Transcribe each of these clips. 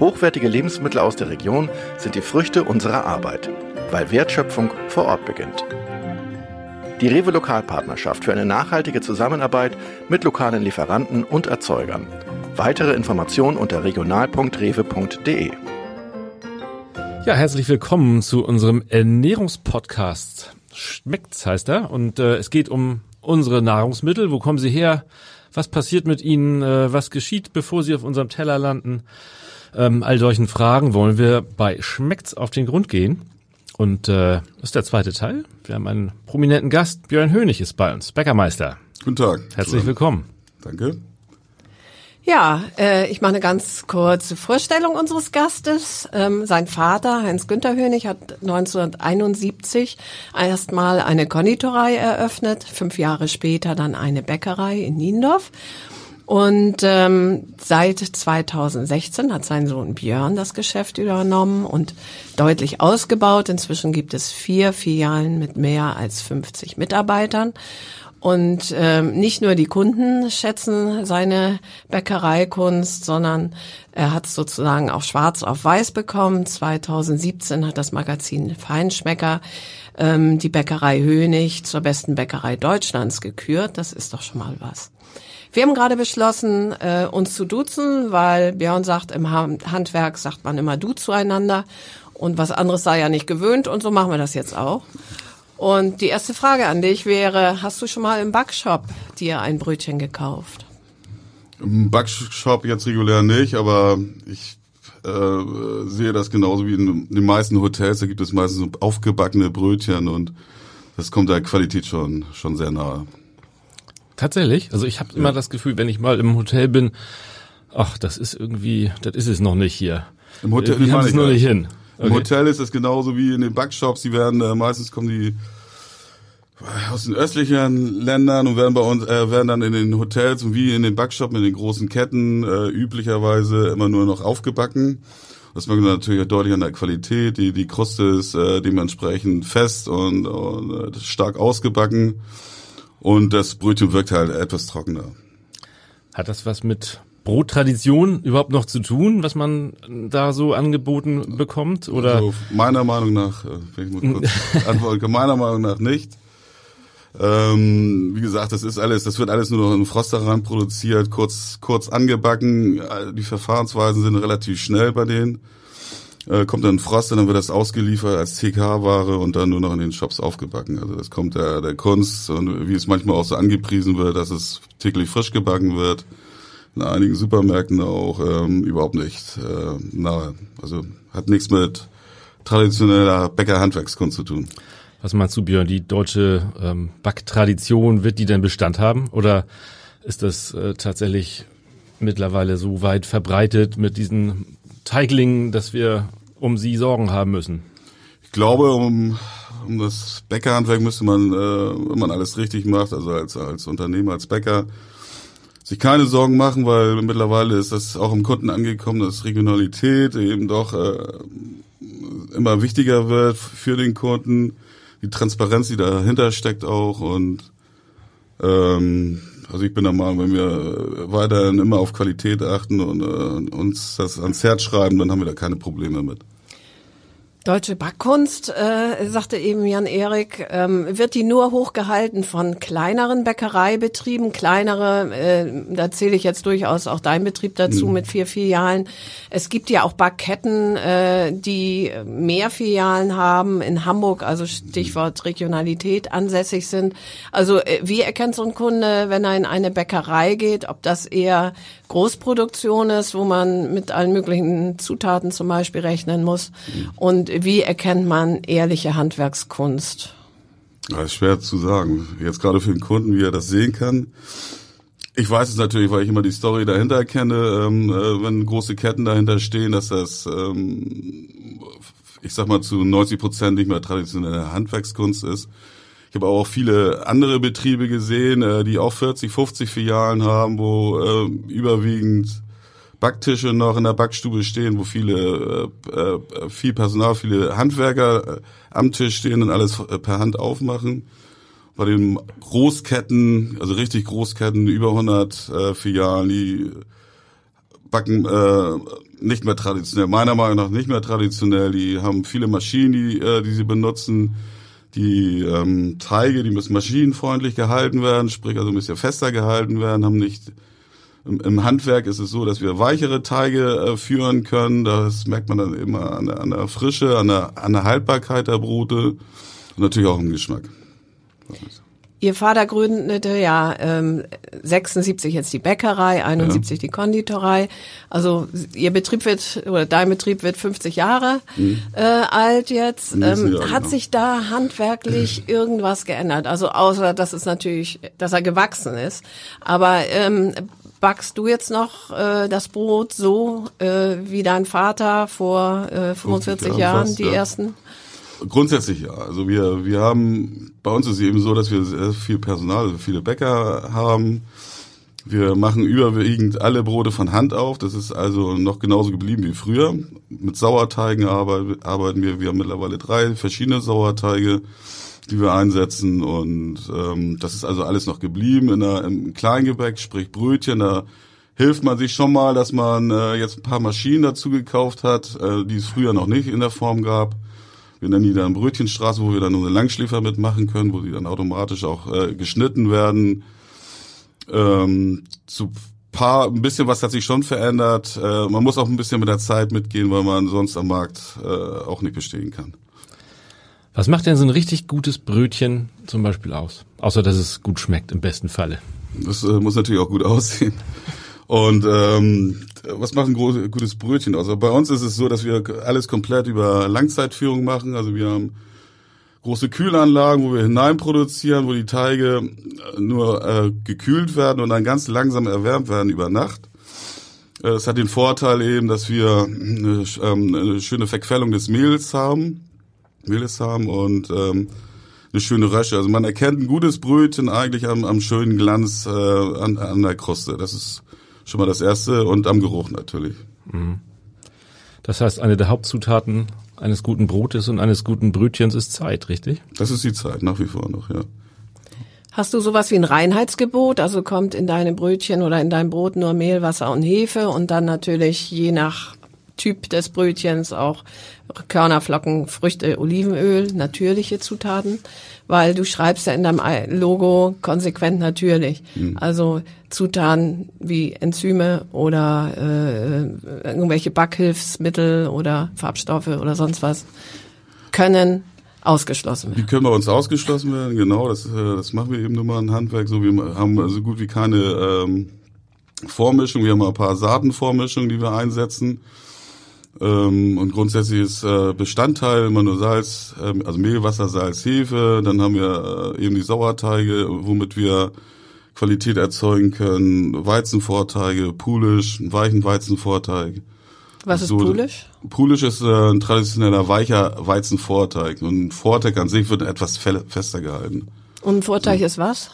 Hochwertige Lebensmittel aus der Region sind die Früchte unserer Arbeit, weil Wertschöpfung vor Ort beginnt. Die Rewe Lokalpartnerschaft für eine nachhaltige Zusammenarbeit mit lokalen Lieferanten und Erzeugern. Weitere Informationen unter regional.rewe.de. Ja, herzlich willkommen zu unserem Ernährungspodcast. Schmeckt's heißt er und äh, es geht um unsere Nahrungsmittel. Wo kommen sie her? Was passiert mit ihnen? Äh, was geschieht, bevor sie auf unserem Teller landen? Ähm, all solchen Fragen wollen wir bei Schmeckt's auf den Grund gehen. Und äh, das ist der zweite Teil. Wir haben einen prominenten Gast. Björn Hönig ist bei uns, Bäckermeister. Guten Tag. Herzlich willkommen. Danke. Ja, äh, ich mache eine ganz kurze Vorstellung unseres Gastes. Ähm, sein Vater, Heinz-Günther Hönig, hat 1971 erstmal eine Konditorei eröffnet, fünf Jahre später dann eine Bäckerei in Niendorf. Und ähm, seit 2016 hat sein Sohn Björn das Geschäft übernommen und deutlich ausgebaut. Inzwischen gibt es vier Filialen mit mehr als 50 Mitarbeitern. Und ähm, nicht nur die Kunden schätzen seine Bäckereikunst, sondern er hat sozusagen auch schwarz auf weiß bekommen. 2017 hat das Magazin Feinschmecker ähm, die Bäckerei Hönig zur besten Bäckerei Deutschlands gekürt. Das ist doch schon mal was. Wir haben gerade beschlossen, äh, uns zu duzen, weil Björn sagt, im Handwerk sagt man immer du zueinander und was anderes sei ja nicht gewöhnt und so machen wir das jetzt auch. Und die erste Frage an dich wäre, hast du schon mal im Backshop dir ein Brötchen gekauft? Im Backshop jetzt regulär nicht, aber ich äh, sehe das genauso wie in den meisten Hotels. Da gibt es meistens so aufgebackene Brötchen und das kommt der Qualität schon, schon sehr nahe. Tatsächlich? Also ich habe ja. immer das Gefühl, wenn ich mal im Hotel bin, ach, das ist irgendwie, das ist es noch nicht hier. Im Hotel wir haben es noch nicht hin. Okay. Im Hotel ist es genauso wie in den Backshops. Die werden äh, meistens kommen die aus den östlichen Ländern und werden bei uns äh, werden dann in den Hotels und wie in den Backshops in den großen Ketten äh, üblicherweise immer nur noch aufgebacken. Das merkt man natürlich deutlich an der Qualität. Die die Kruste ist äh, dementsprechend fest und, und äh, stark ausgebacken und das Brötchen wirkt halt etwas trockener. Hat das was mit Brottradition überhaupt noch zu tun, was man da so angeboten bekommt? Oder? Also meiner Meinung nach, äh, wenn ich mal kurz antworten, meiner Meinung nach nicht. Ähm, wie gesagt, das ist alles, das wird alles nur noch in Frosterrand produziert, kurz, kurz angebacken. Die Verfahrensweisen sind relativ schnell bei denen. Äh, kommt dann Frost dann wird das ausgeliefert als TK-Ware und dann nur noch in den Shops aufgebacken. Also das kommt der, der Kunst und wie es manchmal auch so angepriesen wird, dass es täglich frisch gebacken wird in einigen Supermärkten auch ähm, überhaupt nicht äh, nahe. Also hat nichts mit traditioneller Bäckerhandwerkskunst zu tun. Was meinst du, Björn? Die deutsche ähm, Backtradition, wird die denn Bestand haben? Oder ist das äh, tatsächlich mittlerweile so weit verbreitet mit diesen Teiglingen, dass wir um sie Sorgen haben müssen? Ich glaube, um, um das Bäckerhandwerk müsste man, äh, wenn man alles richtig macht, also als, als Unternehmer, als Bäcker, sich keine Sorgen machen, weil mittlerweile ist das auch im Kunden angekommen, dass Regionalität eben doch äh, immer wichtiger wird für den Kunden, die Transparenz, die dahinter steckt auch und ähm, also ich bin der Meinung, wenn wir weiterhin immer auf Qualität achten und äh, uns das ans Herz schreiben, dann haben wir da keine Probleme mit. Deutsche Backkunst, äh, sagte eben Jan-Erik, ähm, wird die nur hochgehalten von kleineren Bäckereibetrieben, kleinere, äh, da zähle ich jetzt durchaus auch dein Betrieb dazu mhm. mit vier Filialen. Es gibt ja auch Backketten, äh, die mehr Filialen haben, in Hamburg, also Stichwort Regionalität, ansässig sind. Also äh, wie erkennt so ein Kunde, wenn er in eine Bäckerei geht, ob das eher Großproduktion ist, wo man mit allen möglichen Zutaten zum Beispiel rechnen muss? Und wie erkennt man ehrliche Handwerkskunst? Das ist schwer zu sagen. Jetzt gerade für den Kunden, wie er das sehen kann. Ich weiß es natürlich, weil ich immer die Story dahinter kenne, ähm, äh, wenn große Ketten dahinter stehen, dass das ähm, ich sag mal, zu 90 Prozent nicht mehr traditionelle Handwerkskunst ist. Ich habe auch viele andere Betriebe gesehen, äh, die auch 40, 50 Filialen haben, wo äh, überwiegend Backtische noch in der Backstube stehen, wo viele, äh, äh, viel Personal, viele Handwerker äh, am Tisch stehen und alles äh, per Hand aufmachen. Bei den Großketten, also richtig Großketten, über 100 äh, Filialen, die backen äh, nicht mehr traditionell, meiner Meinung nach nicht mehr traditionell. Die haben viele Maschinen, die, äh, die sie benutzen. Die ähm, Teige, die müssen maschinenfreundlich gehalten werden, sprich also müssen ja fester gehalten werden, haben nicht im, im Handwerk ist es so, dass wir weichere Teige äh, führen können. Das merkt man dann immer an der, an der Frische, an der, an der Haltbarkeit der Brote und natürlich auch im Geschmack. Ihr Vater gründete ja ähm, 76 jetzt die Bäckerei, 71 ja. die Konditorei. Also ihr Betrieb wird oder dein Betrieb wird 50 Jahre mhm. äh, alt jetzt. Ähm, hat genau. sich da handwerklich mhm. irgendwas geändert? Also außer dass es natürlich, dass er gewachsen ist. Aber ähm, backst du jetzt noch äh, das Brot so äh, wie dein Vater vor äh, 45 Jahren, fast, die ja. ersten? Grundsätzlich ja. Also wir, wir haben, bei uns ist es eben so, dass wir sehr viel Personal, viele Bäcker haben. Wir machen überwiegend alle Brote von Hand auf. Das ist also noch genauso geblieben wie früher. Mit Sauerteigen arbeiten wir. Wir haben mittlerweile drei verschiedene Sauerteige, die wir einsetzen. Und ähm, das ist also alles noch geblieben in der, im Kleingebäck, sprich Brötchen. Da hilft man sich schon mal, dass man äh, jetzt ein paar Maschinen dazu gekauft hat, äh, die es früher noch nicht in der Form gab. Wir nennen die dann Brötchenstraße, wo wir dann unsere Langschläfer mitmachen können, wo die dann automatisch auch äh, geschnitten werden. Ähm, zu paar, ein bisschen was hat sich schon verändert. Äh, man muss auch ein bisschen mit der Zeit mitgehen, weil man sonst am Markt äh, auch nicht bestehen kann. Was macht denn so ein richtig gutes Brötchen zum Beispiel aus? Außer dass es gut schmeckt im besten Falle. Das äh, muss natürlich auch gut aussehen. Und ähm, was macht ein gutes Brötchen aus? Also bei uns ist es so, dass wir alles komplett über Langzeitführung machen. Also wir haben große Kühlanlagen, wo wir hineinproduzieren, wo die Teige äh, nur äh, gekühlt werden und dann ganz langsam erwärmt werden über Nacht. Äh, das hat den Vorteil eben, dass wir eine, ähm, eine schöne Verquellung des Mehls haben, Mehles haben und ähm, eine schöne Rösche. Also man erkennt ein gutes Brötchen eigentlich am, am schönen Glanz äh, an, an der Kruste. Das ist schon mal das Erste und am Geruch natürlich. Mhm. Das heißt, eine der Hauptzutaten eines guten Brotes und eines guten Brötchens ist Zeit, richtig? Das ist die Zeit, nach wie vor noch, ja. Hast du sowas wie ein Reinheitsgebot? Also kommt in deine Brötchen oder in dein Brot nur Mehl, Wasser und Hefe und dann natürlich je nach Typ des Brötchens auch Körnerflocken, Früchte, Olivenöl, natürliche Zutaten, weil du schreibst ja in deinem Logo konsequent natürlich. Mhm. Also Zutaten wie Enzyme oder äh, irgendwelche Backhilfsmittel oder Farbstoffe oder sonst was können ausgeschlossen werden. Die können bei uns ausgeschlossen werden, genau. Das, äh, das machen wir eben nur mal in Handwerk. So, wir haben so gut wie keine ähm, Vormischung. Wir haben ein paar Saatenvormischungen, die wir einsetzen. Ähm, und grundsätzlich ist äh, Bestandteil immer nur Salz, äh, also Mehl, Wasser, Salz, Hefe. Dann haben wir äh, eben die Sauerteige, womit wir Qualität erzeugen können. Weizenvorteige, Pulisch, einen weichen Weizenvorteig. Was ist so, Pulisch? Pulisch ist äh, ein traditioneller weicher Weizenvorteig. Und ein Vorteig an sich wird etwas fester gehalten. Und ein Vorteig so. ist was?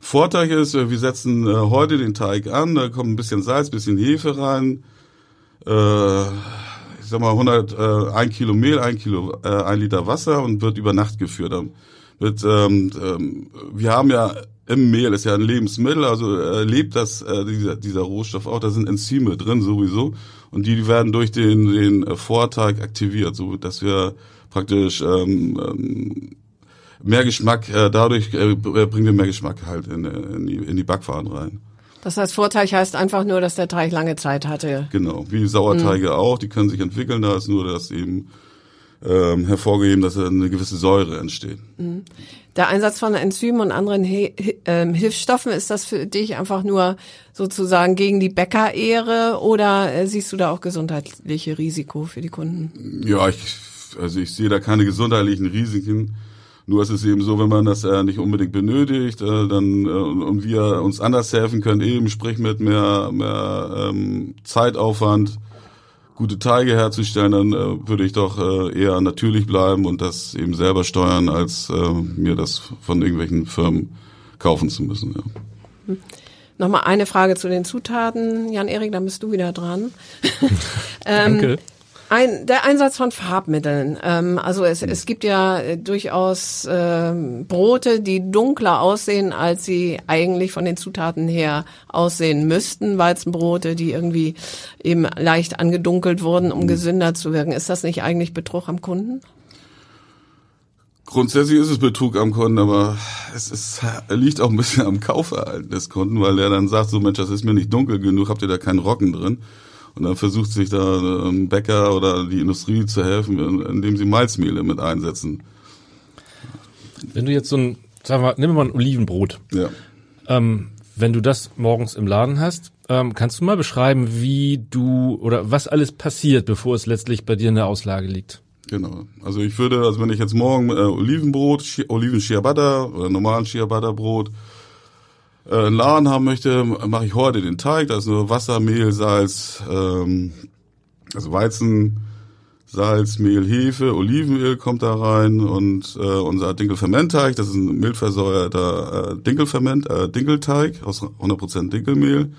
Vorteig ist, äh, wir setzen äh, heute den Teig an, da kommt ein bisschen Salz, bisschen Hefe rein, äh, sag mal 100, äh, ein Kilo Mehl, ein Kilo, äh, ein Liter Wasser und wird über Nacht geführt. Mit, ähm, ähm, wir haben ja im Mehl ist ja ein Lebensmittel, also äh, lebt das äh, dieser, dieser Rohstoff auch. Da sind Enzyme drin sowieso und die, die werden durch den den Vorteig aktiviert, so dass wir praktisch ähm, ähm, mehr Geschmack äh, dadurch äh, bringen wir mehr Geschmack halt in, in, die, in die Backwaren rein. Das heißt, Vorteig heißt einfach nur, dass der Teig lange Zeit hatte. Genau, wie Sauerteige mhm. auch, die können sich entwickeln, da ist nur das eben ähm, hervorgeheben, dass eine gewisse Säure entsteht. Mhm. Der Einsatz von Enzymen und anderen He äh, Hilfsstoffen, ist das für dich einfach nur sozusagen gegen die Bäckerehre oder äh, siehst du da auch gesundheitliche Risiko für die Kunden? Ja, ich, also ich sehe da keine gesundheitlichen Risiken. Nur ist es eben so, wenn man das äh, nicht unbedingt benötigt, äh, dann äh, und wir uns anders helfen können, eben sprich mit mehr, mehr ähm, Zeitaufwand, gute Teige herzustellen, dann äh, würde ich doch äh, eher natürlich bleiben und das eben selber steuern, als äh, mir das von irgendwelchen Firmen kaufen zu müssen. Ja. Nochmal eine Frage zu den Zutaten. Jan-Erik, dann bist du wieder dran. ähm, Danke. Ein, der Einsatz von Farbmitteln. Ähm, also es, es gibt ja äh, durchaus äh, Brote, die dunkler aussehen, als sie eigentlich von den Zutaten her aussehen müssten. Weizenbrote, die irgendwie eben leicht angedunkelt wurden, um mhm. gesünder zu wirken. Ist das nicht eigentlich Betrug am Kunden? Grundsätzlich ist es Betrug am Kunden, aber es ist, liegt auch ein bisschen am Kaufverhalten des Kunden, weil er dann sagt, so Mensch, das ist mir nicht dunkel genug, habt ihr da keinen Rocken drin? Und dann versucht sich da ein Bäcker oder die Industrie zu helfen, indem sie Malzmehle mit einsetzen. Wenn du jetzt so ein, sagen wir, nimm mal ein Olivenbrot. Ja. Ähm, wenn du das morgens im Laden hast, ähm, kannst du mal beschreiben, wie du oder was alles passiert, bevor es letztlich bei dir in der Auslage liegt? Genau. Also ich würde, also wenn ich jetzt morgen äh, Olivenbrot, Oliven Ciabatta oder normalen Ciabatta Brot äh, einen Laden haben möchte, mache ich heute den Teig. Da ist nur Wasser, Mehl, Salz, ähm, also Weizen, Salz, Mehl, Hefe, Olivenöl kommt da rein und äh, unser Dinkelfermentteig, das ist ein mildversäuerter äh, Dinkelferment, äh, Dinkelteig aus 100% Dinkelmehl.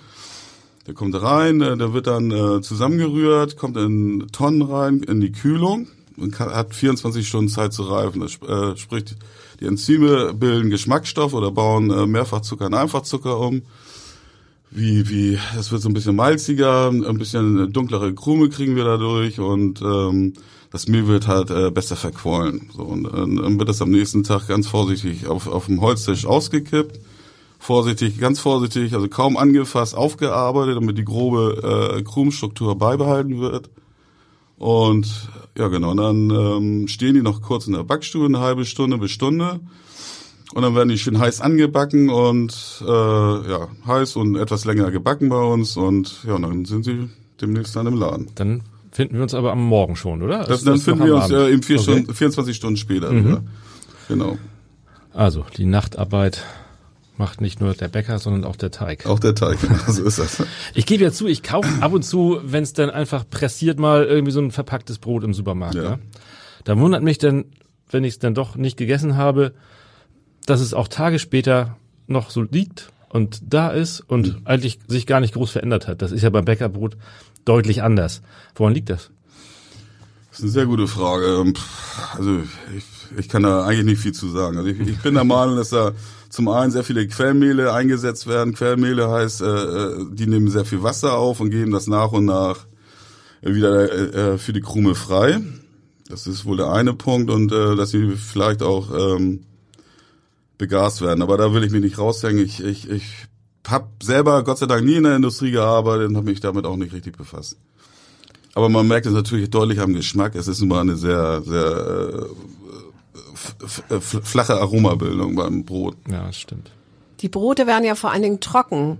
Der kommt rein, äh, der wird dann äh, zusammengerührt, kommt in Tonnen rein in die Kühlung und kann, hat 24 Stunden Zeit zu reifen. Das äh, spricht die Enzyme bilden Geschmacksstoff oder bauen äh, Mehrfachzucker in Einfachzucker um. Wie, wie, es wird so ein bisschen malziger, ein bisschen dunklere Krume kriegen wir dadurch und ähm, das Mehl wird halt äh, besser verquollen. So, und dann wird das am nächsten Tag ganz vorsichtig auf, auf dem Holztisch ausgekippt. Vorsichtig, ganz vorsichtig, also kaum angefasst, aufgearbeitet, damit die grobe äh, Krumenstruktur beibehalten wird. Und ja, genau. Und dann ähm, stehen die noch kurz in der Backstube, eine halbe Stunde bis Stunde. Und dann werden die schön heiß angebacken und äh, ja, heiß und etwas länger gebacken bei uns. Und ja, und dann sind sie demnächst dann im Laden. Dann finden wir uns aber am Morgen schon, oder? Das, dann finden wir uns äh, im vier okay. Stunden, 24 Stunden später mhm. wieder. Genau. Also die Nachtarbeit macht nicht nur der Bäcker, sondern auch der Teig. Auch der Teig, genau, so ist das. ich gebe ja zu, ich kaufe ab und zu, wenn es dann einfach pressiert mal irgendwie so ein verpacktes Brot im Supermarkt. Ja. ja? Da wundert mich dann, wenn ich es dann doch nicht gegessen habe, dass es auch Tage später noch so liegt und da ist und mhm. eigentlich sich gar nicht groß verändert hat. Das ist ja beim Bäckerbrot deutlich anders. Woran liegt das? Das ist eine sehr gute Frage. Ähm, also ich, ich kann da eigentlich nicht viel zu sagen. Also ich, ich bin der Meinung, dass da zum einen sehr viele Quellmehle eingesetzt werden. Quellmehle heißt, äh, äh, die nehmen sehr viel Wasser auf und geben das nach und nach wieder äh, für die Krume frei. Das ist wohl der eine Punkt und äh, dass sie vielleicht auch ähm, begast werden. Aber da will ich mich nicht raushängen. Ich, ich, ich habe selber Gott sei Dank nie in der Industrie gearbeitet und habe mich damit auch nicht richtig befasst. Aber man merkt es natürlich deutlich am Geschmack. Es ist nun mal eine sehr, sehr äh, flache Aromabildung beim Brot. Ja, das stimmt. Die Brote werden ja vor allen Dingen trocken.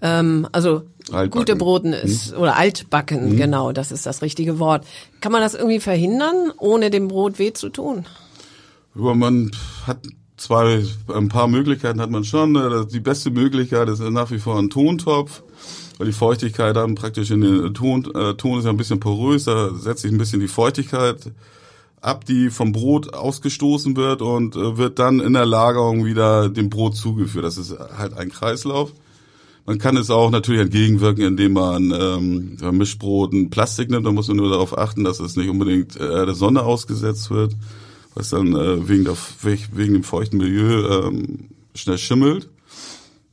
Ähm, also altbacken. gute Broten ist hm? oder altbacken, hm? genau, das ist das richtige Wort. Kann man das irgendwie verhindern, ohne dem Brot weh zu tun? Ja, man hat zwei, ein paar Möglichkeiten hat man schon. Ne? Die beste Möglichkeit ist nach wie vor ein Tontopf weil die Feuchtigkeit dann praktisch in den Ton, äh, Ton ist ja ein bisschen porös, da setzt sich ein bisschen die Feuchtigkeit ab, die vom Brot ausgestoßen wird und äh, wird dann in der Lagerung wieder dem Brot zugeführt. Das ist halt ein Kreislauf. Man kann es auch natürlich entgegenwirken, indem man ähm, Mischbrot ein Plastik nimmt. Da muss man nur darauf achten, dass es nicht unbedingt äh, der Sonne ausgesetzt wird, was dann äh, wegen, der, wegen dem feuchten Milieu ähm, schnell schimmelt.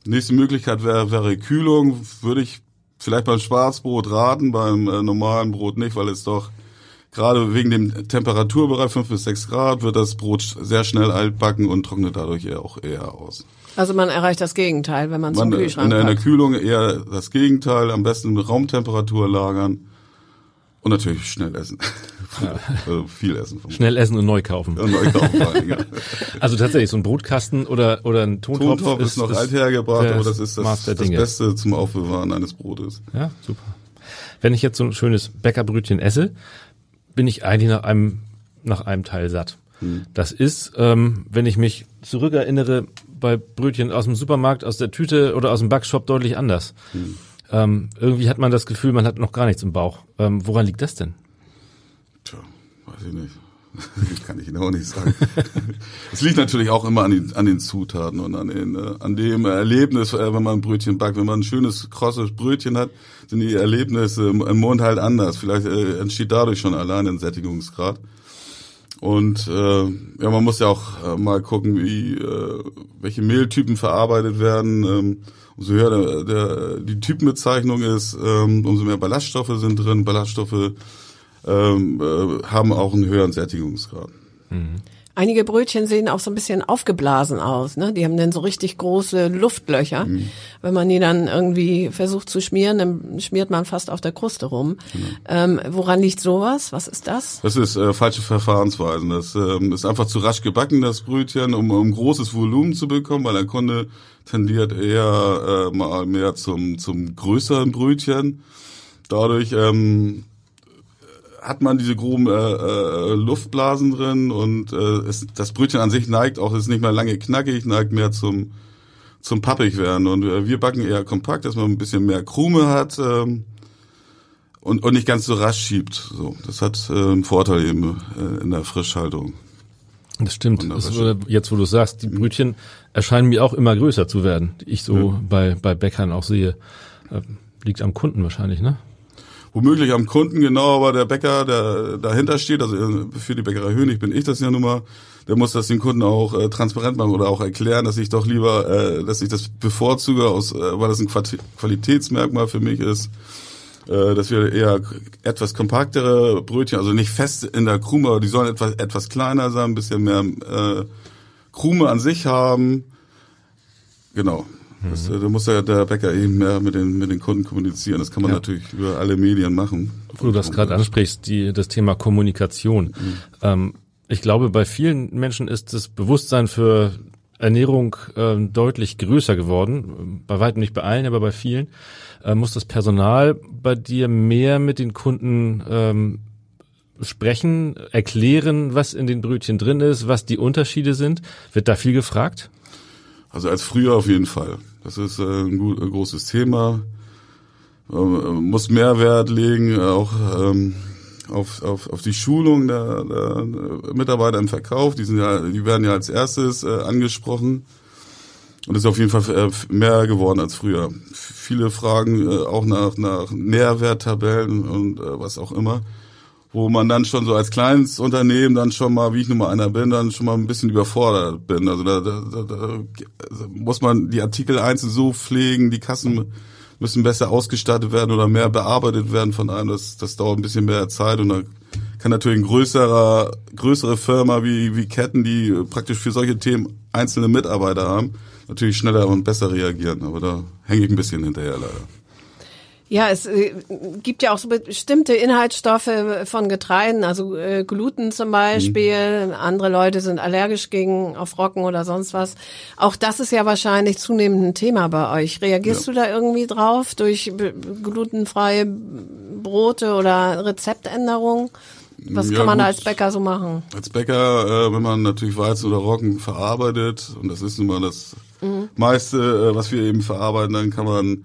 Nächste Möglichkeit wäre, wäre Kühlung. Würde ich vielleicht beim Schwarzbrot raten, beim äh, normalen Brot nicht, weil es doch gerade wegen dem Temperaturbereich 5 bis 6 Grad wird das Brot sehr schnell altbacken und trocknet dadurch eher auch eher aus. Also man erreicht das Gegenteil, wenn man es im Kühlschrank in, der, in der Kühlung eher das Gegenteil, am besten mit Raumtemperatur lagern und natürlich schnell essen. Ja. also viel essen. Schnell essen und neu kaufen. Und neu kaufen ja. Also tatsächlich, so ein Brotkasten oder, oder ein Tontopf, Tontopf ist, ist noch alt hergebracht, aber das ist das, das Beste zum Aufbewahren eines Brotes. Ja, super. Wenn ich jetzt so ein schönes Bäckerbrötchen esse, bin ich eigentlich nach einem, nach einem Teil satt. Hm. Das ist, ähm, wenn ich mich zurückerinnere, bei Brötchen aus dem Supermarkt, aus der Tüte oder aus dem Backshop deutlich anders. Hm. Ähm, irgendwie hat man das Gefühl, man hat noch gar nichts im Bauch. Ähm, woran liegt das denn? Tja, weiß ich nicht. Kann ich Ihnen auch nicht sagen. Es liegt natürlich auch immer an den, an den Zutaten und an, den, äh, an dem Erlebnis, äh, wenn man ein Brötchen backt. Wenn man ein schönes, krosses Brötchen hat, sind die Erlebnisse im, im Mund halt anders. Vielleicht äh, entsteht dadurch schon allein ein Sättigungsgrad. Und äh, ja, man muss ja auch äh, mal gucken, wie äh, welche Mehltypen verarbeitet werden. Ähm, umso höher der, der, die Typenbezeichnung ist, ähm, umso mehr Ballaststoffe sind drin. Ballaststoffe ähm, äh, haben auch einen höheren Sättigungsgrad. Mhm. Einige Brötchen sehen auch so ein bisschen aufgeblasen aus, ne? Die haben dann so richtig große Luftlöcher. Mhm. Wenn man die dann irgendwie versucht zu schmieren, dann schmiert man fast auf der Kruste rum. Genau. Ähm, woran liegt sowas? Was ist das? Das ist äh, falsche Verfahrensweisen. Das ähm, ist einfach zu rasch gebacken, das Brötchen, um, um großes Volumen zu bekommen, weil der Kunde tendiert eher äh, mal mehr zum, zum größeren Brötchen. Dadurch ähm, hat man diese groben äh, äh, Luftblasen drin und äh, es, das Brötchen an sich neigt auch, ist nicht mehr lange knackig, neigt mehr zum zum pappig werden und äh, wir backen eher kompakt, dass man ein bisschen mehr Krume hat ähm, und und nicht ganz so rasch schiebt. So, das hat äh, einen Vorteil eben äh, in der Frischhaltung. Das stimmt. Das, äh, jetzt, wo du sagst, die Brötchen erscheinen mir auch immer größer zu werden, die ich so Ja. bei, bei Bäckern auch sehe. Äh, liegt am Kunden wahrscheinlich, ne? Womöglich am Kunden, genau, aber der Bäcker, der dahinter steht, also für die Bäckerei Hönig bin ich das ja nun mal, der muss das den Kunden auch äh, transparent machen oder auch erklären, dass ich doch lieber, äh, dass ich das bevorzuge, aus, äh, weil das ein Qualitätsmerkmal für mich ist, äh, dass wir eher etwas kompaktere Brötchen, also nicht fest in der Krume, aber die sollen etwas, etwas kleiner sein, ein bisschen mehr äh, Krume an sich haben. Genau. Das, äh, da muss ja der Bäcker eben mehr mit den, mit den Kunden kommunizieren. Das kann man Ja. natürlich über alle Medien machen. Wo du das gerade ansprichst, die, das Thema Kommunikation. Ähm, ich glaube, bei vielen Menschen ist das Bewusstsein für Ernährung ähm, deutlich größer geworden. Bei weitem nicht bei allen, aber bei vielen. Äh, muss das Personal bei dir mehr mit den Kunden ähm, sprechen, erklären, was in den Brötchen drin ist, was die Unterschiede sind? Wird da viel gefragt? Also als früher auf jeden Fall. Das ist äh, ein, gut, ein großes Thema. Ähm, muss mehr Wert legen, äh, auch ähm, auf, auf, auf die Schulung der, der Mitarbeiter im Verkauf. Die sind ja, die werden ja als erstes äh, angesprochen. Und es ist auf jeden Fall äh, mehr geworden als früher. Viele fragen äh, auch nach, nach Nährwerttabellen und äh, was auch immer, wo man dann schon so als kleines Unternehmen dann schon mal, wie ich nun mal einer bin, dann schon mal ein bisschen überfordert bin. Also da, da, da, da muss man die Artikel einzeln so pflegen, die Kassen müssen besser ausgestattet werden oder mehr bearbeitet werden von einem. Das, das dauert ein bisschen mehr Zeit und da kann natürlich ein größerer, größere Firma wie, wie Ketten, die praktisch für solche Themen einzelne Mitarbeiter haben, natürlich schneller und besser reagieren. Aber da hänge ich ein bisschen hinterher leider. Ja, es äh, gibt ja auch so bestimmte Inhaltsstoffe von Getreiden, also äh, Gluten zum Beispiel. Andere Leute sind allergisch gegen auf Roggen oder sonst was. Auch das ist ja wahrscheinlich zunehmend ein Thema bei euch. Reagierst Ja. du da irgendwie drauf durch glutenfreie Brote oder Rezeptänderungen? Was Ja, kann man da gut. als Bäcker so machen? Als Bäcker, äh, wenn man natürlich Weizen oder Roggen verarbeitet, und das ist nun mal das meiste, äh, was wir eben verarbeiten, dann kann man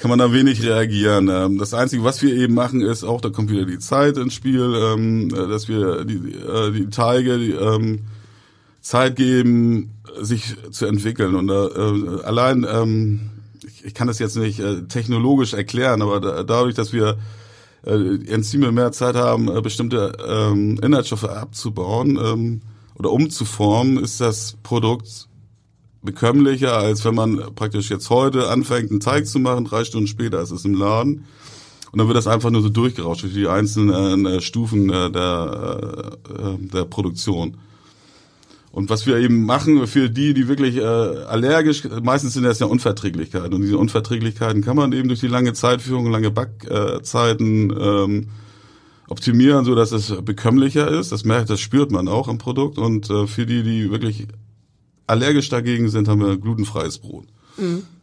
kann man da wenig reagieren. Ähm, das Einzige, was wir eben machen, ist auch, da kommt wieder die Zeit ins Spiel, ähm, äh, dass wir die, äh, die Teige die, ähm, Zeit geben, sich zu entwickeln. Und äh, allein, ich, kann das jetzt nicht technologisch erklären, aber da, dadurch, dass wir Enzyme mehr Zeit haben, bestimmte Inhaltsstoffe abzubauen oder umzuformen, ist das Produkt bekömmlicher, als wenn man praktisch jetzt heute anfängt, einen Teig zu machen, drei Stunden später ist es im Laden. Und dann wird das einfach nur so durchgerauscht durch die einzelnen äh, Stufen äh, der, äh, der Produktion. Und was wir eben machen für die, die wirklich äh, allergisch, meistens sind das ja Unverträglichkeiten. Und diese Unverträglichkeiten kann man eben durch die lange Zeitführung, lange Backzeiten ähm, optimieren, so dass es bekömmlicher ist. Das merkt, das spürt man auch am Produkt. Und äh, für die, die wirklich allergisch dagegen sind, haben wir glutenfreies Brot.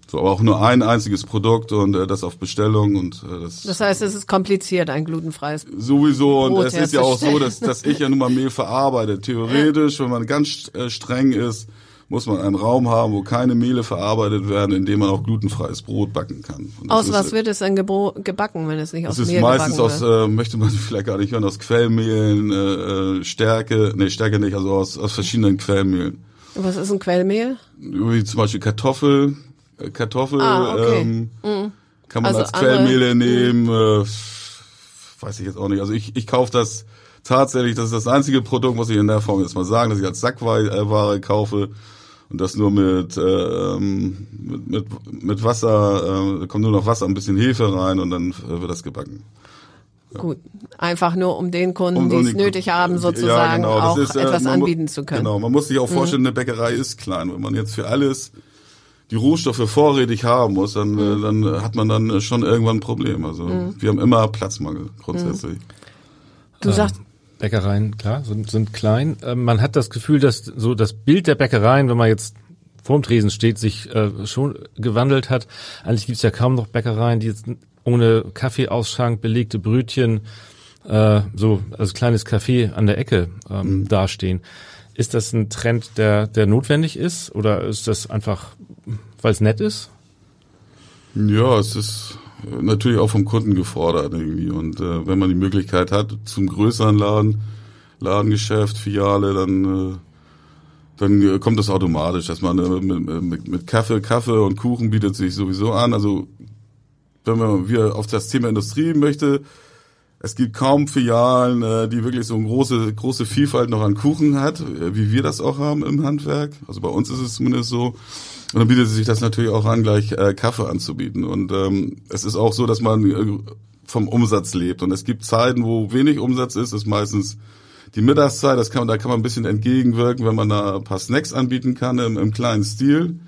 So, aber auch nur ein einziges Produkt und äh, das auf Bestellung und äh, das, Das heißt, es ist kompliziert, ein glutenfreies. sowieso und Brot es ist ja auch so, dass, dass ich ja nun mal Mehl verarbeite. Theoretisch, wenn man ganz äh, streng ist, muss man einen Raum haben, wo keine Mehle verarbeitet werden, in dem man auch glutenfreies Brot backen kann. Aus was wird es denn gebacken, wenn es nicht aus Mehl Es ist meistens aus, äh, möchte man vielleicht gar nicht hören, aus Quellmehlen, äh, äh, Stärke, nee, Stärke nicht, also aus, aus verschiedenen Quellmehlen. Was ist ein Quellmehl? Wie zum Beispiel Kartoffel, äh, Kartoffel, ah, okay. ähm, mm. kann man also als Quellmehle nehmen, mm. äh, weiß ich jetzt auch nicht. Also ich, ich kaufe das tatsächlich, das ist das einzige Produkt, muss ich in der Form jetzt mal sagen, dass ich als Sackware kaufe und das nur mit, ähm, mit, mit, mit Wasser, äh, kommt nur noch Wasser, ein bisschen Hefe rein und dann wird das gebacken. Gut, einfach nur um den Kunden, um, um die es nötig haben, sozusagen ja, genau. auch ist, äh, etwas anbieten zu können. Genau, man muss sich auch vorstellen, mhm. eine Bäckerei ist klein. Wenn man jetzt für alles die Rohstoffe vorrätig haben muss, dann, mhm. dann hat man dann schon irgendwann ein Problem. Also mhm. wir haben immer Platzmangel grundsätzlich. Mhm. Du sagst, Bäckereien, klar, sind, sind klein. Ähm, man hat das Gefühl, dass so das Bild der Bäckereien, wenn man jetzt vorm Tresen steht, sich äh, schon gewandelt hat. Eigentlich gibt's ja kaum noch Bäckereien, die jetzt ohne Kaffeeausschank belegte Brötchen, äh, so als kleines Café an der Ecke ähm, mhm. dastehen. Ist das ein Trend, der, der notwendig ist oder ist das einfach, weil es nett ist? Ja, es ist natürlich auch vom Kunden gefordert irgendwie. Und äh, wenn man die Möglichkeit hat zum größeren Laden, Ladengeschäft, Filiale, dann äh, dann kommt das automatisch, dass man äh, mit, mit, mit Kaffee, Kaffee und Kuchen bietet sich sowieso an. Also wenn man wieder auf das Thema Industrie möchte, es gibt kaum Filialen, äh, die wirklich so eine große, große Vielfalt noch an Kuchen hat, äh, wie wir das auch haben im Handwerk. Also bei uns ist es zumindest so. Und dann bietet sich das natürlich auch an, gleich äh, Kaffee anzubieten. Und ähm, es ist auch so, dass man äh, vom Umsatz lebt. Und es gibt Zeiten, wo wenig Umsatz ist, ist meistens die Mittagszeit, das kann, da kann man ein bisschen entgegenwirken, wenn man da ein paar Snacks anbieten kann im, im kleinen Stil.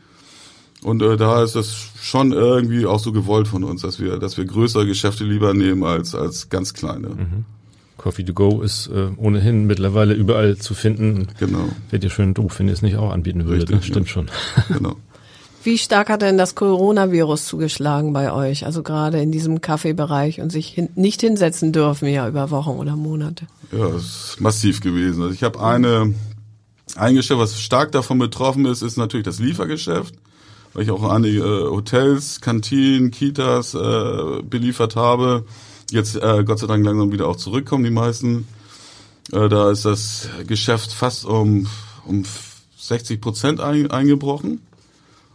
Und äh, da ist das schon irgendwie auch so gewollt von uns, dass wir, dass wir größere Geschäfte lieber nehmen als als ganz kleine. Mhm. Coffee to go ist äh, ohnehin mittlerweile überall zu finden. Genau. Wäre dir schön doof, wenn ihr es nicht auch anbieten würdet. Ne? Stimmt ja. schon. Genau. Wie stark hat denn das Coronavirus zugeschlagen bei euch? Also gerade in diesem Kaffeebereich und sich hin, nicht hinsetzen dürfen ja über Wochen oder Monate. Ja, es ist massiv gewesen. Also ich habe eine ein Geschäft, was stark davon betroffen ist, ist natürlich das Liefergeschäft, weil ich auch einige äh, Hotels, Kantinen, Kitas äh, beliefert habe. Jetzt äh, Gott sei Dank langsam wieder auch zurückkommen die meisten. Äh, da ist das Geschäft fast um um 60 Prozent ein, eingebrochen.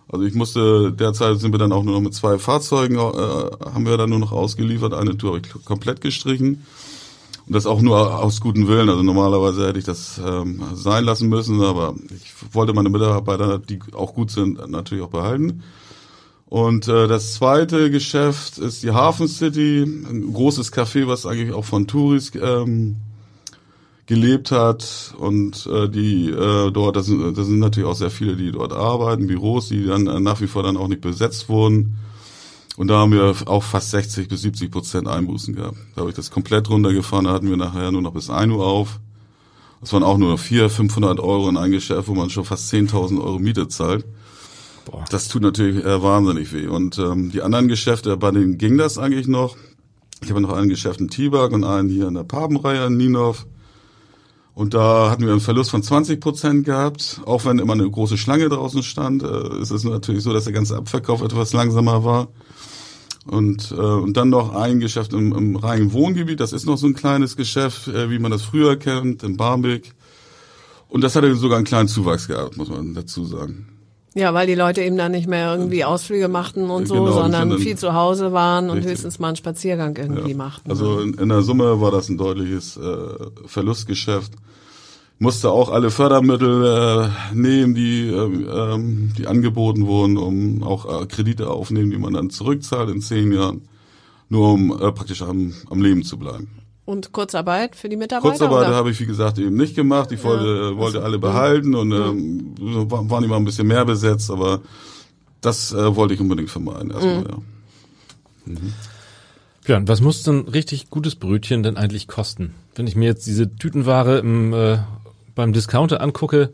Also ich musste, derzeit sind wir dann auch nur noch mit zwei Fahrzeugen, äh, haben wir dann nur noch ausgeliefert. Eine Tour habe ich komplett gestrichen. Und das auch nur aus gutem Willen. Also normalerweise hätte ich das ähm, sein lassen müssen, aber ich wollte meine Mitarbeiter, die auch gut sind, natürlich auch behalten. Und äh, das zweite Geschäft ist die Hafen City, ein großes Café, was eigentlich auch von Touris ähm, gelebt hat und äh, die äh, dort, das sind, das sind natürlich auch sehr viele, die dort arbeiten, Büros, die dann äh, nach wie vor dann auch nicht besetzt wurden. Und da haben wir auch fast 60 bis 70 Prozent Einbußen gehabt. Da habe ich das komplett runtergefahren, da hatten wir nachher nur noch bis 1 Uhr auf. Das waren auch nur noch 400, 500 Euro in ein Geschäft, wo man schon fast 10.000 Euro Miete zahlt. Boah. Das tut natürlich äh, wahnsinnig weh. Und ähm, die anderen Geschäfte, bei denen ging das eigentlich noch. Ich habe noch einen Geschäft in Tibak und einen hier in der Papenreihe in Ninov. Und da hatten wir einen Verlust von 20 Prozent gehabt, auch wenn immer eine große Schlange draußen stand. Äh, ist es natürlich so, dass der ganze Abverkauf etwas langsamer war. Und, äh, und dann noch ein Geschäft im, im reinen Wohngebiet. Das ist noch so ein kleines Geschäft, äh, wie man das früher kennt, in Barmbek. Und das hatte sogar einen kleinen Zuwachs gehabt, muss man dazu sagen. Ja, weil die Leute eben dann nicht mehr irgendwie Ausflüge machten und so, genau, sondern viel zu Hause waren und richtig. höchstens mal einen Spaziergang irgendwie ja. machten. Also in, in, der Summe war das ein deutliches äh, Verlustgeschäft. Musste auch alle Fördermittel äh, nehmen, die, äh, ähm, die angeboten wurden, um auch äh, Kredite aufnehmen, die man dann zurückzahlt in zehn Jahren, nur um äh, praktisch am, am Leben zu bleiben. Und Kurzarbeit für die Mitarbeiter? Kurzarbeit habe ich, wie gesagt, eben nicht gemacht. Ich wollte, ja, äh, wollte alle behalten und ähm, waren immer ein bisschen mehr besetzt, aber das äh, wollte ich unbedingt vermeiden. Erstmal, mhm. ja. Mhm. Björn, was muss denn richtig gutes Brötchen denn eigentlich kosten? Wenn ich mir jetzt diese Tütenware im, äh, beim Discounter angucke,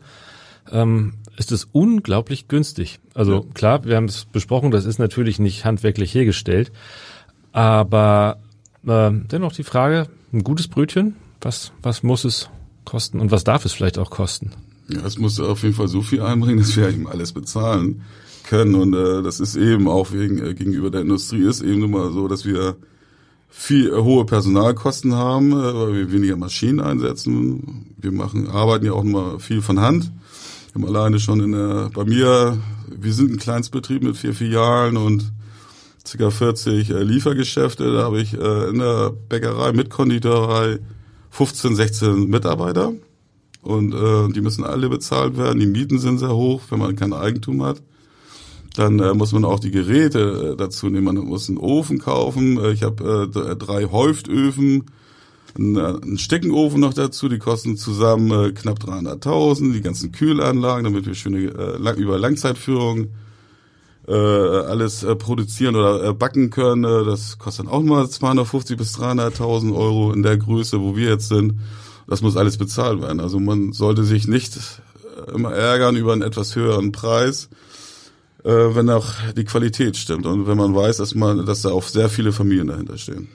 ähm, ist es unglaublich günstig. Also ja. klar, wir haben es besprochen, das ist natürlich nicht handwerklich hergestellt, aber äh, dennoch die Frage, ein gutes Brötchen, was, was muss es kosten und was darf es vielleicht auch kosten? Ja, es muss auf jeden Fall so viel einbringen, dass wir eben alles bezahlen können. Und äh, das ist eben auch wegen äh, gegenüber der Industrie ist eben immer so, dass wir viel äh, hohe Personalkosten haben, äh, weil wir weniger Maschinen einsetzen. Wir machen arbeiten ja auch immer viel von Hand. Wir haben alleine schon in der bei mir, wir sind ein Kleinstbetrieb mit vier Filialen und ca. 40 äh, Liefergeschäfte. Da habe ich äh, in der Bäckerei mit Konditorei 15, 16 Mitarbeiter und äh, die müssen alle bezahlt werden. Die Mieten sind sehr hoch, wenn man kein Eigentum hat. Dann äh, muss man auch die Geräte äh, dazu nehmen. Man muss einen Ofen kaufen. Äh, ich habe äh, drei Häuftöfen, einen, äh, einen Steckenofen noch dazu. Die kosten zusammen äh, knapp 300.000. Die ganzen Kühlanlagen, damit wir schöne äh, lang, über Langzeitführung äh, alles äh, produzieren oder äh, backen können. Äh, das kostet auch mal 250 bis 300.000 Euro in der Größe, wo wir jetzt sind. Das muss alles bezahlt werden. Also man sollte sich nicht immer ärgern über einen etwas höheren Preis, äh, wenn auch die Qualität stimmt und wenn man weiß, dass man, dass da auch sehr viele Familien dahinter stehen.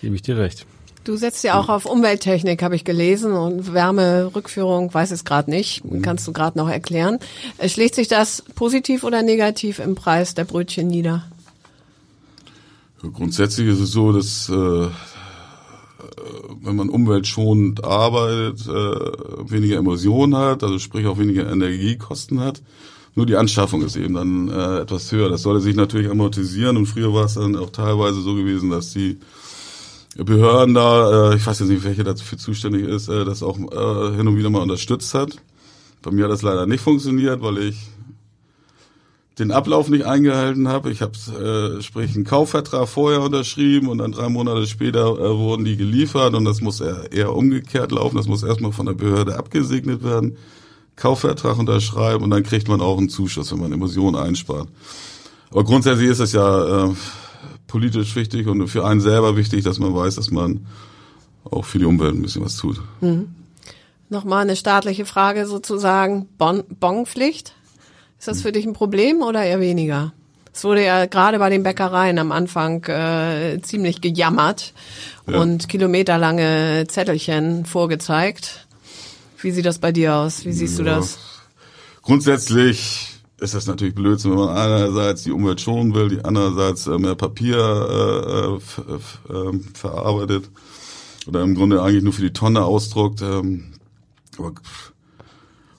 Gebe ich dir recht. Du setzt ja auch auf Umwelttechnik, habe ich gelesen, und Wärmerückführung, weiß es gerade nicht, kannst du gerade noch erklären. Äh, schlägt sich das positiv oder negativ im Preis der Brötchen nieder? Grundsätzlich ist es so, dass äh, wenn man umweltschonend arbeitet, äh, weniger Emissionen hat, also sprich auch weniger Energiekosten hat. Nur die Anschaffung ist eben dann äh, etwas höher. Das sollte sich natürlich amortisieren und früher war es dann auch teilweise so gewesen, dass die Behörden da, äh, ich weiß jetzt nicht, welche dafür zuständig ist, äh, das auch äh, hin und wieder mal unterstützt hat. Bei mir hat das leider nicht funktioniert, weil ich den Ablauf nicht eingehalten habe. Ich habe äh, sprich einen Kaufvertrag vorher unterschrieben und dann drei Monate später äh, wurden die geliefert und das muss eher, eher umgekehrt laufen. Das muss erstmal von der Behörde abgesegnet werden, Kaufvertrag unterschreiben und dann kriegt man auch einen Zuschuss, wenn man Emissionen einspart. Aber grundsätzlich ist es ja äh, politisch wichtig und für einen selber wichtig, dass man weiß, dass man auch für die Umwelt ein bisschen was tut. Mhm. Nochmal eine staatliche Frage sozusagen, bon Bonpflicht. Ist das für dich ein Problem oder eher weniger? Es wurde ja gerade bei den Bäckereien am Anfang äh, ziemlich gejammert Ja. und kilometerlange Zettelchen vorgezeigt. Wie sieht das bei dir aus? Wie siehst du Ja. das? Grundsätzlich ist das natürlich Blödsinn, wenn man einerseits die Umwelt schonen will, die andererseits äh, mehr Papier äh, f- f- ähm, verarbeitet oder im Grunde eigentlich nur für die Tonne ausdruckt. Ähm, aber pff,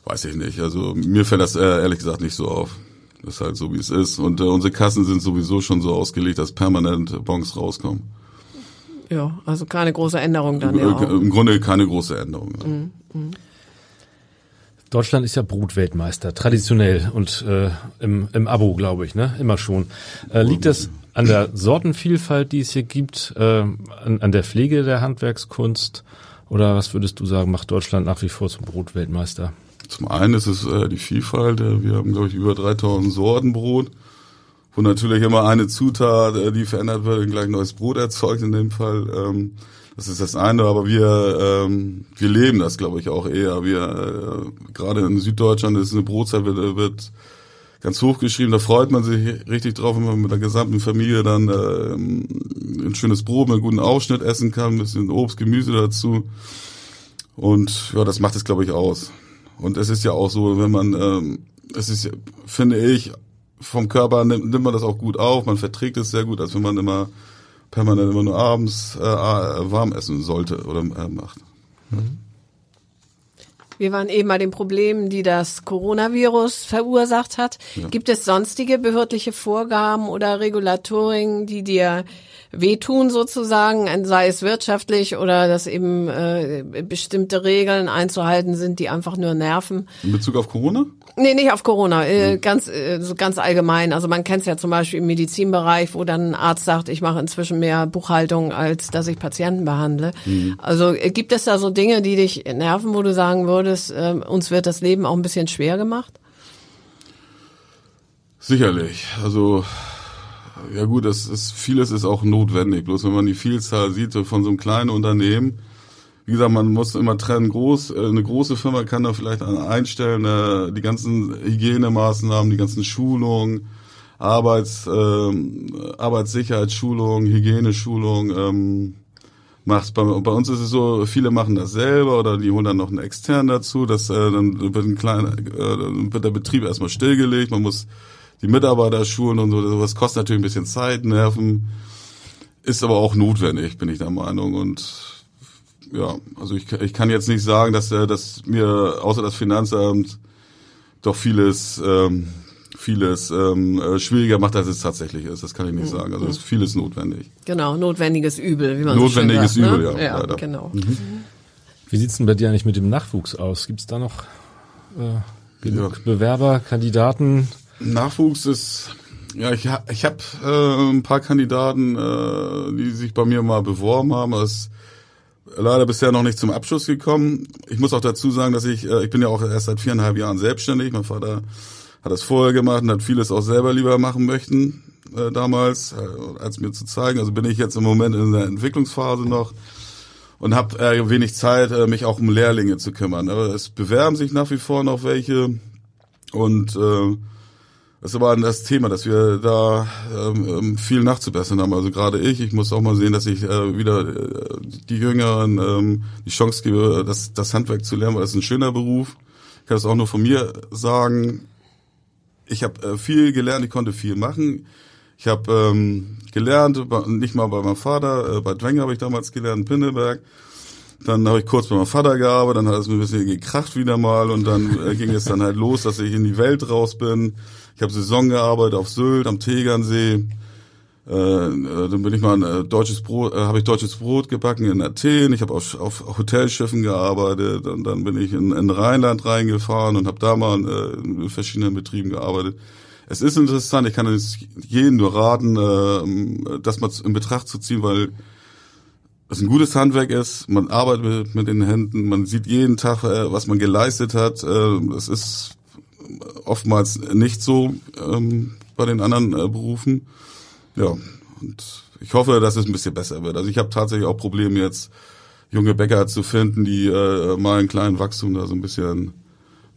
weiß ich nicht. Also mir fällt das äh, ehrlich gesagt nicht so auf. Das ist halt so, wie es ist. Und äh, unsere Kassen sind sowieso schon so ausgelegt, dass permanent Bons rauskommen. Ja, also keine große Änderung dann ja Äh, auch. Im Grunde keine große Änderung. ja. Deutschland ist ja Brotweltmeister, traditionell und äh, im, im Abo, glaube ich, ne? Immer schon. Äh, liegt das an der Sortenvielfalt, die es hier gibt, äh, an, an der Pflege der Handwerkskunst? Oder was würdest du sagen, macht Deutschland nach wie vor zum Brotweltmeister? Zum einen ist es äh, die Vielfalt. Äh, wir haben, glaube ich, über 3000 Sorten Brot, wo natürlich immer eine Zutat, äh, die verändert wird, gleich neues Brot erzeugt in dem Fall. Ähm, das ist das eine, aber wir ähm, wir leben das, glaube ich, auch eher. Wir äh, gerade in Süddeutschland ist eine Brotzeit wird, wird ganz hoch geschrieben. Da freut man sich richtig drauf, wenn man mit der gesamten Familie dann äh, ein schönes Brot mit einem guten Aufschnitt essen kann, ein bisschen Obst, Gemüse dazu. Und ja, das macht es, glaube ich, aus. Und es ist ja auch so, wenn man, ähm, es ist, finde ich, vom Körper nimmt, nimmt man das auch gut auf, man verträgt es sehr gut, als wenn man immer permanent immer nur abends äh, warm essen sollte oder äh, macht. Wir waren eben bei den Problemen, die das Coronavirus verursacht hat. Gibt es sonstige behördliche Vorgaben oder Regulatorien, die dir wehtun sozusagen, sei es wirtschaftlich oder dass eben äh, bestimmte Regeln einzuhalten sind, die einfach nur nerven? In Bezug auf Corona? Nee, nicht auf Corona, äh, ganz äh, so ganz allgemein. Also man kennt es ja zum Beispiel im Medizinbereich, wo dann ein Arzt sagt, ich mache inzwischen mehr Buchhaltung, als dass ich Patienten behandle. Also äh, gibt es da so Dinge, die dich nerven, wo du sagen würdest, äh, uns wird das Leben auch ein bisschen schwer gemacht? Sicherlich. Also ja gut, das ist vieles ist auch notwendig. Bloß wenn man die Vielzahl sieht von so einem kleinen Unternehmen, wie gesagt, man muss immer trennen. Groß, äh, eine große Firma kann da vielleicht einstellen, äh, die ganzen Hygienemaßnahmen, die ganzen Schulungen, Arbeits, ähm, Arbeitssicherheitsschulungen, Hygieneschulungen, ähm, macht. Bei, bei uns ist es so, viele machen das selber oder die holen dann noch einen externen dazu. Das, äh, dann wird ein kleiner, äh, wird der Betrieb erstmal stillgelegt. Man muss die Mitarbeiter schulen und so. Das kostet natürlich ein bisschen Zeit, Nerven. Ist aber auch notwendig, bin ich der Meinung. Und ja, also ich, ich kann jetzt nicht sagen, dass, äh, dass mir außer das Finanzamt doch vieles ähm, vieles ähm, äh, schwieriger macht, als es tatsächlich ist. Das kann ich nicht sagen. Also es ist vieles notwendig. Genau, notwendiges Übel, wie man Notwendiges so schön Übel, sagt, ne? ja, ja leider. genau. Wie sieht's denn bei dir eigentlich mit dem Nachwuchs aus? Gibt's da noch äh, genug Bewerber, Kandidaten? Nachwuchs ist, ja, ich, ha- ich habe äh, ein paar Kandidaten, äh, die sich bei mir mal beworben haben. Es ist leider bisher noch nicht zum Abschluss gekommen. Ich muss auch dazu sagen, dass ich, äh, ich bin ja auch erst seit viereinhalb Jahren selbstständig. Mein Vater hat das vorher gemacht und hat vieles auch selber lieber machen möchten äh, damals, äh, als mir zu zeigen. Also bin ich jetzt im Moment in der Entwicklungsphase noch und habe äh, wenig Zeit, äh, mich auch um Lehrlinge zu kümmern. Aber es bewerben sich nach wie vor noch welche und äh, das ist aber das Thema, dass wir da ähm, ähm, viel nachzubessern haben. Also gerade ich, ich muss auch mal sehen, dass ich äh, wieder äh, die Jüngeren ähm, die Chance gebe, das, das Handwerk zu lernen, weil das ist ein schöner Beruf. Ich kann das auch nur von mir sagen. Ich habe äh, viel gelernt, ich konnte viel machen. Ich habe ähm, gelernt, nicht mal bei meinem Vater, äh, bei Dwenger habe ich damals gelernt, in Pinneberg. Dann habe ich kurz bei meinem Vater gearbeitet, dann hat es mir ein bisschen gekracht wieder mal und dann äh, ging es dann halt los, dass ich in die Welt raus bin. Ich habe Saison gearbeitet auf Sylt, am Tegernsee. Äh, äh, dann bin ich mal ein äh, deutsches Brot, äh, habe ich deutsches Brot gebacken in Athen. Ich habe auf, auf Hotelschiffen gearbeitet und dann bin ich in, in Rheinland reingefahren und habe da mal äh, in verschiedenen Betrieben gearbeitet. Es ist interessant, ich kann es jedem nur raten, äh, das mal in Betracht zu ziehen, weil es ein gutes Handwerk ist, man arbeitet mit, den Händen, man sieht jeden Tag, äh, was man geleistet hat. Äh, es ist oftmals nicht so ähm, bei den anderen äh, Berufen. Ja, und ich hoffe, dass es ein bisschen besser wird. Also ich habe tatsächlich auch Probleme jetzt, junge Bäcker zu finden, die äh, mal einen kleinen Wachstum da so ein bisschen,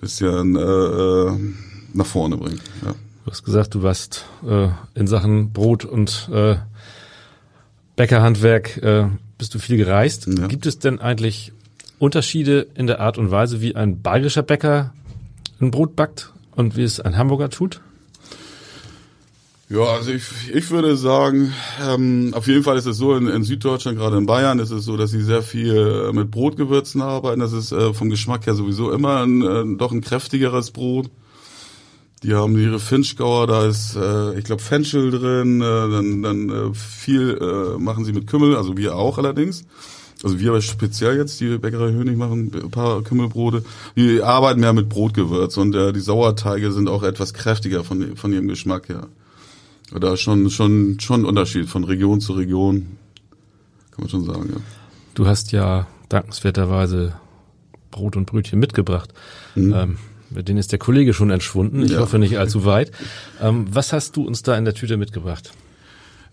bisschen äh, äh, nach vorne bringen. Ja. Du hast gesagt, du warst äh, in Sachen Brot und äh, Bäckerhandwerk äh, bist du viel gereist. Ja. Gibt es denn eigentlich Unterschiede in der Art und Weise, wie ein bayerischer Bäcker ein Brot backt und wie es ein Hamburger tut? Ja, also ich, ich würde sagen, ähm, auf jeden Fall ist es so, in, in Süddeutschland, gerade in Bayern, ist es so, dass sie sehr viel äh, mit Brotgewürzen arbeiten. Das ist äh, vom Geschmack her sowieso immer ein, äh, doch ein kräftigeres Brot. Die haben ihre Finchgauer, da ist, äh, ich glaube, Fenchel drin, äh, dann, dann äh, viel äh, machen sie mit Kümmel, also wir auch allerdings. Also wir aber speziell jetzt, die Bäckerei Hönig machen ein paar Kümmelbrote. Die arbeiten mehr mit Brotgewürz und äh, die Sauerteige sind auch etwas kräftiger von, von ihrem Geschmack her. Ist schon, schon, schon ein Unterschied von Region zu Region. Kann man schon sagen, ja. Du hast ja dankenswerterweise Brot und Brötchen mitgebracht. Ähm, mit denen ist der Kollege schon entschwunden. Ich Ja. hoffe nicht allzu weit. Ähm, was hast du uns da in der Tüte mitgebracht?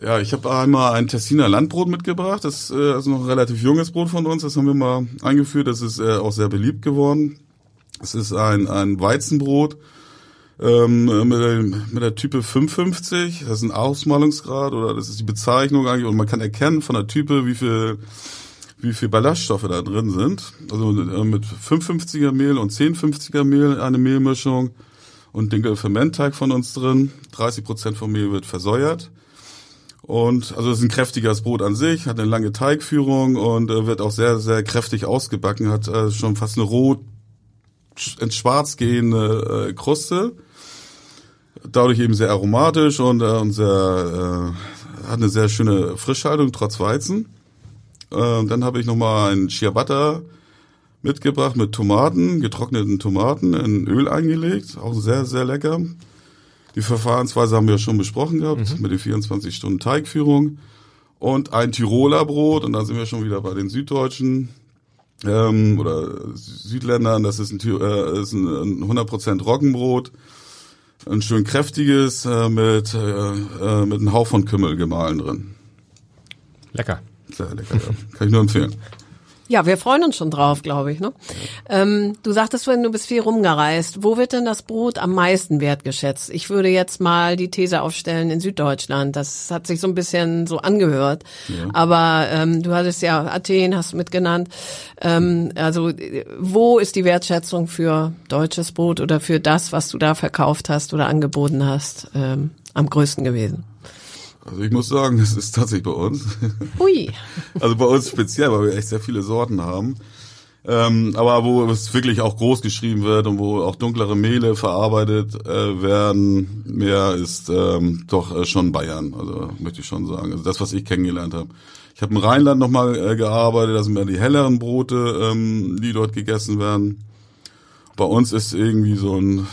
Ja, ich habe einmal ein Tessiner Landbrot mitgebracht. Das äh, ist noch ein relativ junges Brot von uns. Das haben wir mal eingeführt. Das ist äh, auch sehr beliebt geworden. Es ist ein, ein Weizenbrot ähm, mit, der, mit der Type 550. Das ist ein Ausmalungsgrad oder das ist die Bezeichnung eigentlich. Und man kann erkennen von der Type, wie viel wie viel Ballaststoffe da drin sind. Also äh, mit 550er Mehl und 1050er Mehl eine Mehlmischung und den Fermentteig von uns drin. 30 Prozent vom Mehl wird versäuert. Und also es ist ein kräftiges Brot an sich, hat eine lange Teigführung und äh, wird auch sehr, sehr kräftig ausgebacken, hat äh, schon fast eine rot ins Schwarz gehende äh, Kruste. Dadurch eben sehr aromatisch und, äh, und sehr, äh, hat eine sehr schöne Frischhaltung trotz Weizen. Äh, dann habe ich nochmal ein Ciabatta mitgebracht mit Tomaten, getrockneten Tomaten in Öl eingelegt. Auch sehr, sehr lecker. Die Verfahrensweise haben wir schon besprochen gehabt mit den 24 Stunden Teigführung. Und ein Tiroler Brot, und da sind wir schon wieder bei den Süddeutschen ähm, oder Südländern. Das ist ein, äh, ist ein 100% Roggenbrot. Ein schön kräftiges äh, mit, äh, äh, mit einem Hauch von Kümmel gemahlen drin. Lecker. Sehr lecker, ja. Kann ich nur empfehlen. Ja, wir freuen uns schon drauf, glaube ich. Ne? Ähm, du sagtest vorhin, du bist viel rumgereist. Wo wird denn das Brot am meisten wertgeschätzt? Ich würde jetzt mal die These aufstellen in Süddeutschland. Das hat sich so ein bisschen so angehört. Ja. Aber ähm, du hattest ja Athen, hast du mitgenannt. Ähm, also wo ist die Wertschätzung für deutsches Brot oder für das, was du da verkauft hast oder angeboten hast, ähm, am größten gewesen? Also ich muss sagen, das ist tatsächlich bei uns. Hui. Also bei uns speziell, weil wir echt sehr viele Sorten haben. Ähm, aber wo es wirklich auch groß geschrieben wird und wo auch dunklere Mehle verarbeitet äh, werden, mehr ist ähm, doch äh, schon Bayern. Also möchte ich schon sagen. Also das, was ich kennengelernt habe. Ich habe im Rheinland nochmal äh, gearbeitet, da sind mehr die helleren Brote, ähm, die dort gegessen werden. Bei uns ist irgendwie so ein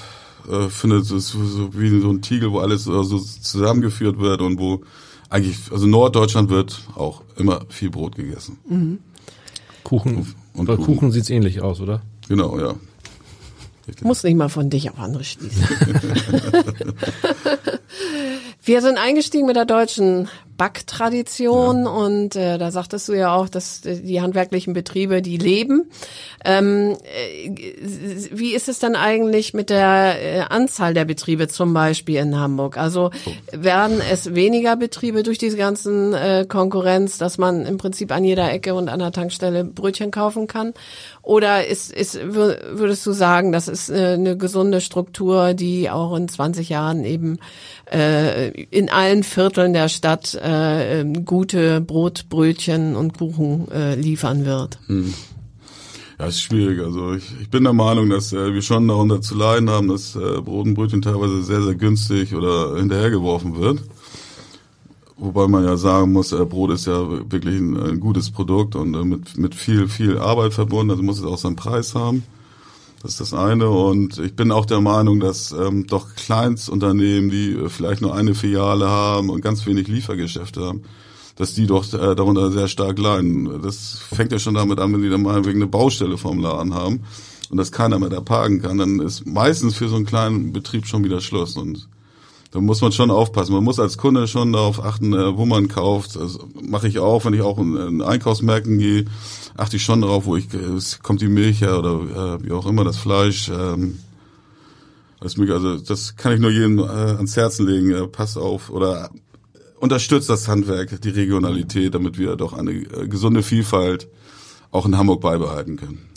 äh, findet es so wie so ein Tiegel, wo alles äh, so zusammengeführt wird und wo eigentlich, also Norddeutschland wird auch immer viel Brot gegessen. Mhm. Kuchen. Und, und Bei Kuchen, Kuchen sieht's ähnlich aus, oder? Genau, ja. Muss nicht mal von dich auf andere schließen. Wir sind eingestiegen mit der deutschen Backtradition ja. und äh, da sagtest du ja auch, dass die handwerklichen Betriebe, die leben. Ähm, äh, wie ist es dann eigentlich mit der äh, Anzahl der Betriebe zum Beispiel in Hamburg? Also werden es weniger Betriebe durch diese ganzen äh, Konkurrenz, dass man im Prinzip an jeder Ecke und an der Tankstelle Brötchen kaufen kann? Oder ist, ist, würdest du sagen, das ist äh, eine gesunde Struktur, die auch in 20 Jahren eben äh, in allen Vierteln der Stadt äh, gute Brot, Brötchen und Kuchen äh, liefern wird? Hm. Ja, ist schwierig. Also ich, ich bin der Meinung, dass äh, wir schon darunter zu leiden haben, dass äh, Brot und Brötchen teilweise sehr, sehr günstig oder hinterhergeworfen wird. Wobei man ja sagen muss, äh, Brot ist ja wirklich ein, ein gutes Produkt und äh, mit, mit viel, viel Arbeit verbunden, also muss es auch seinen Preis haben. Das ist das eine. Und ich bin auch der Meinung, dass ähm, doch Kleinstunternehmen, die äh, vielleicht nur eine Filiale haben und ganz wenig Liefergeschäfte haben, dass die doch äh, darunter sehr stark leiden. Das fängt ja schon damit an, wenn die dann mal wegen eine Baustelle vom Laden haben und das keiner mehr da parken kann, dann ist meistens für so einen kleinen Betrieb schon wieder Schluss. Und da muss man schon aufpassen. Man muss als Kunde schon darauf achten, äh, wo man kauft. Das mache ich auch, wenn ich auch in, in Einkaufsmärkten gehe, achte ich schon darauf, wo ich kommt die Milch her oder äh, wie auch immer das Fleisch. Ähm, das, also das kann ich nur jedem äh, ans Herzen legen. Passt auf oder unterstützt das Handwerk, die Regionalität, damit wir doch eine gesunde Vielfalt auch in Hamburg beibehalten können.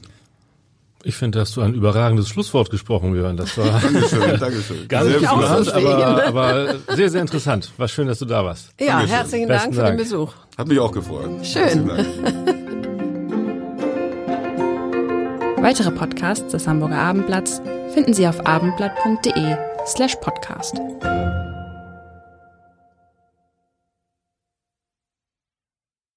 Ich finde, dass du ein überragendes Schlusswort gesprochen, Björn. Das war Dankeschön, Dankeschön. gar nicht geplant, aber, aber sehr, sehr interessant. War schön, dass du da warst. Ja, Dankeschön. herzlichen Dank Besten für Dank. den Besuch. Hat mich auch gefreut. Schön. Weitere Podcasts des Hamburger Abendblatts finden Sie auf abendblatt.de slash podcast.